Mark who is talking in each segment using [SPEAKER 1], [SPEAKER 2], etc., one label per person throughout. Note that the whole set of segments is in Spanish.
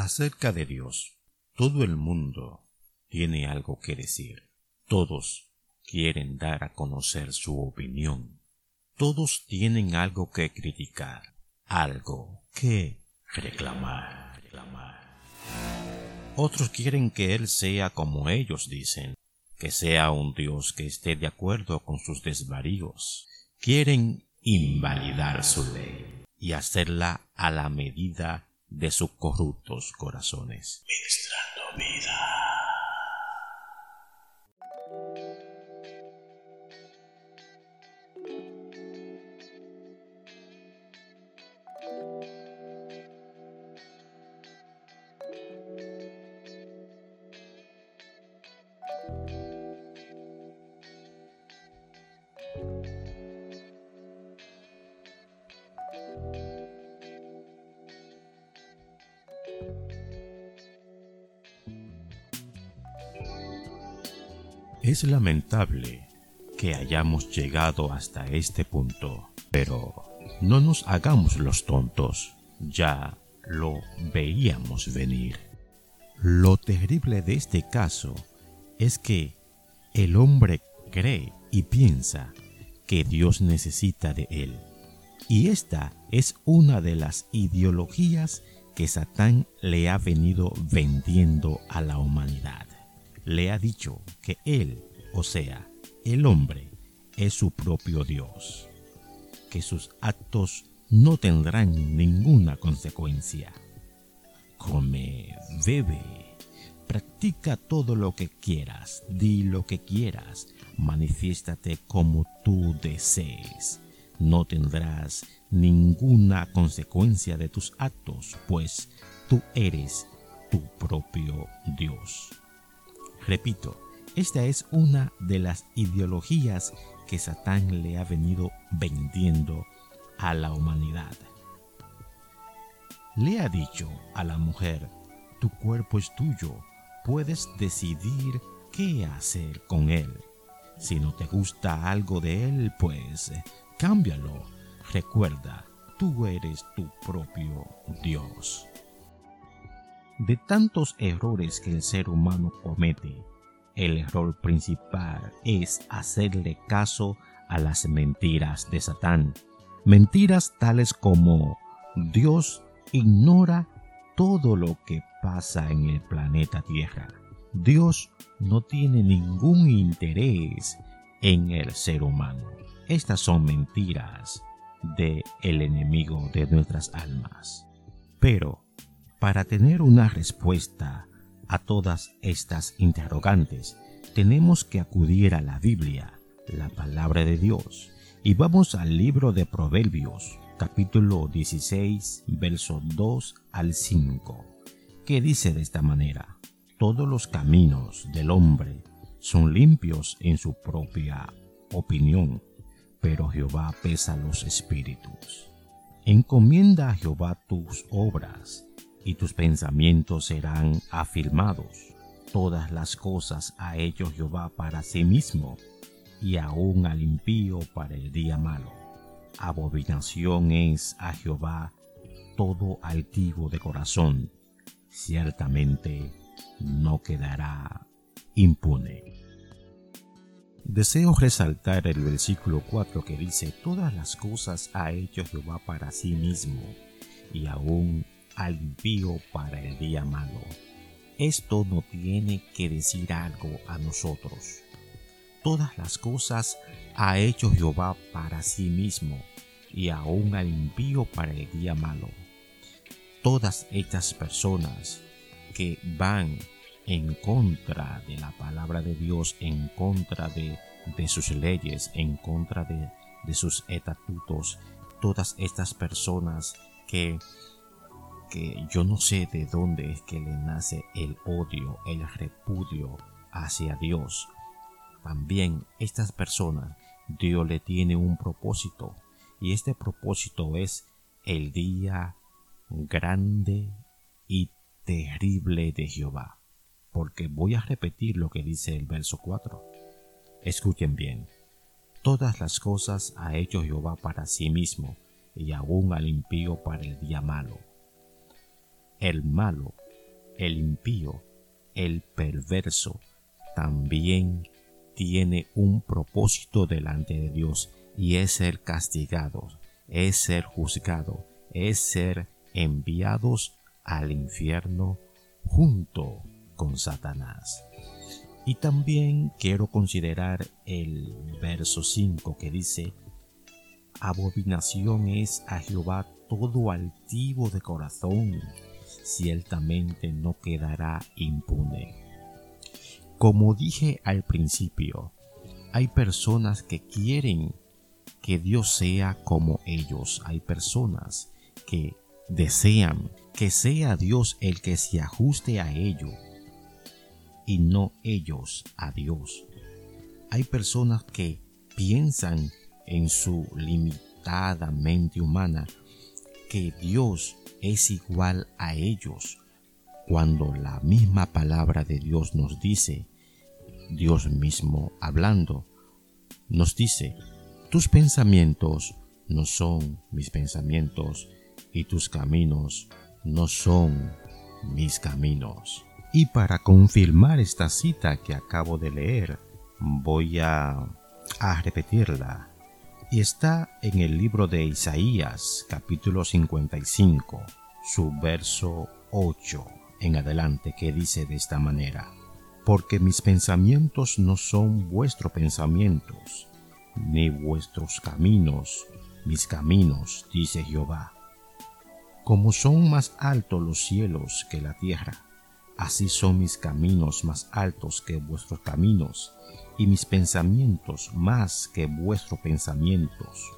[SPEAKER 1] Acerca de Dios, todo el mundo tiene algo que decir. Todos quieren dar a conocer su opinión. Todos tienen algo que criticar, algo que reclamar. Otros quieren que Él sea como ellos dicen, que sea un Dios que esté de acuerdo con sus desvaríos. Quieren invalidar su ley y hacerla a la medida de sus corruptos corazones. Es lamentable que hayamos llegado hasta este punto, pero no nos hagamos los tontos, ya lo veíamos venir. Lo terrible de este caso es que el hombre cree y piensa que Dios necesita de él. Y esta es una de las ideologías que Satán le ha venido vendiendo a la humanidad le ha dicho que él, o sea, el hombre, es su propio Dios, que sus actos no tendrán ninguna consecuencia. Come, bebe, practica todo lo que quieras, di lo que quieras, manifiéstate como tú desees. No tendrás ninguna consecuencia de tus actos, pues tú eres tu propio Dios. Repito, esta es una de las ideologías que Satán le ha venido vendiendo a la humanidad. Le ha dicho a la mujer, tu cuerpo es tuyo, puedes decidir qué hacer con él. Si no te gusta algo de él, pues cámbialo. Recuerda, tú eres tu propio Dios. De tantos errores que el ser humano comete, el error principal es hacerle caso a las mentiras de Satán. Mentiras tales como Dios ignora todo lo que pasa en el planeta Tierra. Dios no tiene ningún interés en el ser humano. Estas son mentiras de el enemigo de nuestras almas. Pero para tener una respuesta a todas estas interrogantes, tenemos que acudir a la Biblia, la palabra de Dios, y vamos al libro de Proverbios, capítulo 16, versos 2 al 5, que dice de esta manera, todos los caminos del hombre son limpios en su propia opinión, pero Jehová pesa los espíritus. Encomienda a Jehová tus obras, y tus pensamientos serán afirmados. Todas las cosas ha hecho Jehová para sí mismo, y aún al impío para el día malo. Abominación es a Jehová todo altivo de corazón, ciertamente no quedará impune. Deseo resaltar el versículo 4 que dice, Todas las cosas ha hecho Jehová para sí mismo, y aún al impío para el día malo. Esto no tiene que decir algo a nosotros. Todas las cosas ha hecho Jehová para sí mismo y aún al impío para el día malo. Todas estas personas que van en contra de la palabra de Dios, en contra de, sus leyes, en contra de, de sus estatutos, todas estas personas que yo no sé de dónde es que le nace el odio, el repudio hacia Dios. También estas personas, Dios le tiene un propósito y este propósito es el día grande y terrible de Jehová. Porque voy a repetir lo que dice el verso 4. Escuchen bien. Todas las cosas ha hecho Jehová para sí mismo, y aún al impío para el día malo el malo el impío, el perverso, también tiene un propósito delante de Dios y es ser castigado, es ser juzgado, es ser enviados al infierno junto con Satanás. Y también quiero considerar el verso 5 que dice, Abominación es a Jehová todo altivo de corazón, ciertamente no quedará impune. Como dije al principio, hay personas que quieren que Dios sea como ellos. Hay personas que desean que sea Dios el que se ajuste a ello y no ellos a Dios. Hay personas que piensan en su limitada mente humana que Dios es igual a ellos, cuando la misma palabra de Dios nos dice, Dios mismo hablando, nos dice, tus pensamientos no son mis pensamientos y tus caminos no son mis caminos. Y para confirmar esta cita que acabo de leer, voy a, repetirla y está en el libro de Isaías capítulo 55, su verso 8 en adelante, que dice de esta manera, porque mis pensamientos no son vuestros pensamientos, ni vuestros caminos, mis caminos, dice Jehová. Como son más altos los cielos que la tierra, así son mis caminos más altos que vuestros caminos, y mis pensamientos más que vuestros pensamientos,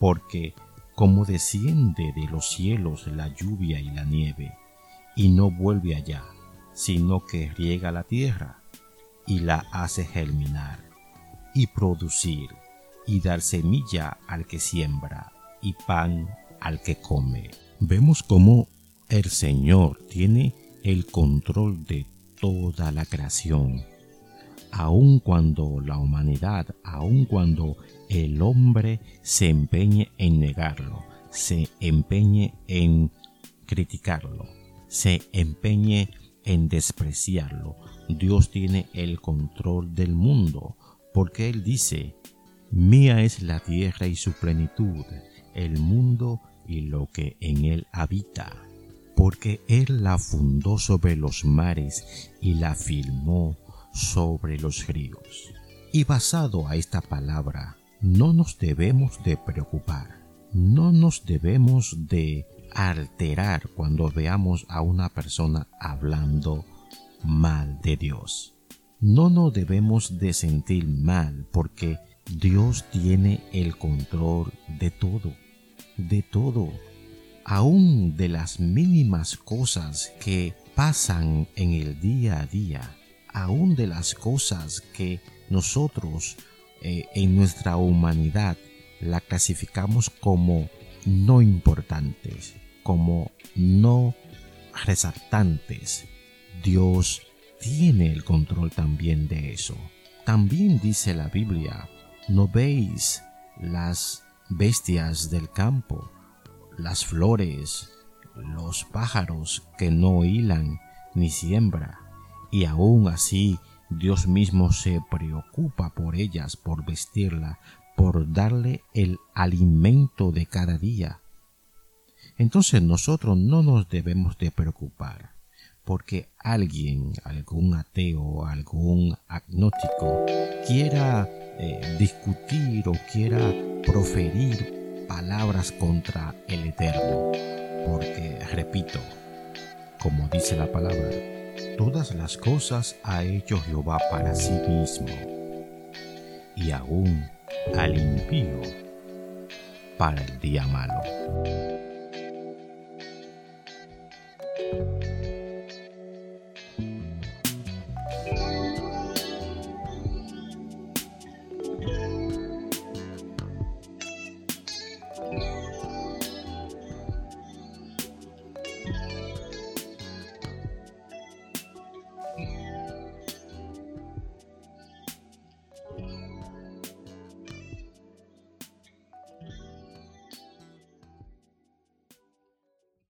[SPEAKER 1] porque como desciende de los cielos la lluvia y la nieve, y no vuelve allá, sino que riega la tierra, y la hace germinar, y producir, y dar semilla al que siembra, y pan al que come. Vemos cómo el Señor tiene el control de toda la creación. Aun cuando la humanidad, aun cuando el hombre se empeñe en negarlo, se empeñe en criticarlo, se empeñe en despreciarlo, Dios tiene el control del mundo, porque Él dice, Mía es la tierra y su plenitud, el mundo y lo que en él habita, porque Él la fundó sobre los mares y la firmó sobre los ríos. Y basado a esta palabra, no nos debemos de preocupar, no nos debemos de alterar cuando veamos a una persona hablando mal de Dios. No nos debemos de sentir mal porque Dios tiene el control de todo, de todo, aún de las mínimas cosas que pasan en el día a día aún de las cosas que nosotros eh, en nuestra humanidad la clasificamos como no importantes, como no resaltantes. Dios tiene el control también de eso. También dice la Biblia, ¿no veis las bestias del campo, las flores, los pájaros que no hilan ni siembra? y aún así Dios mismo se preocupa por ellas, por vestirla, por darle el alimento de cada día. Entonces nosotros no nos debemos de preocupar porque alguien, algún ateo, algún agnóstico quiera eh, discutir o quiera proferir palabras contra el Eterno. Porque, repito, como dice la palabra, Todas las cosas ha hecho Jehová para sí mismo, y aún al impío para el día malo.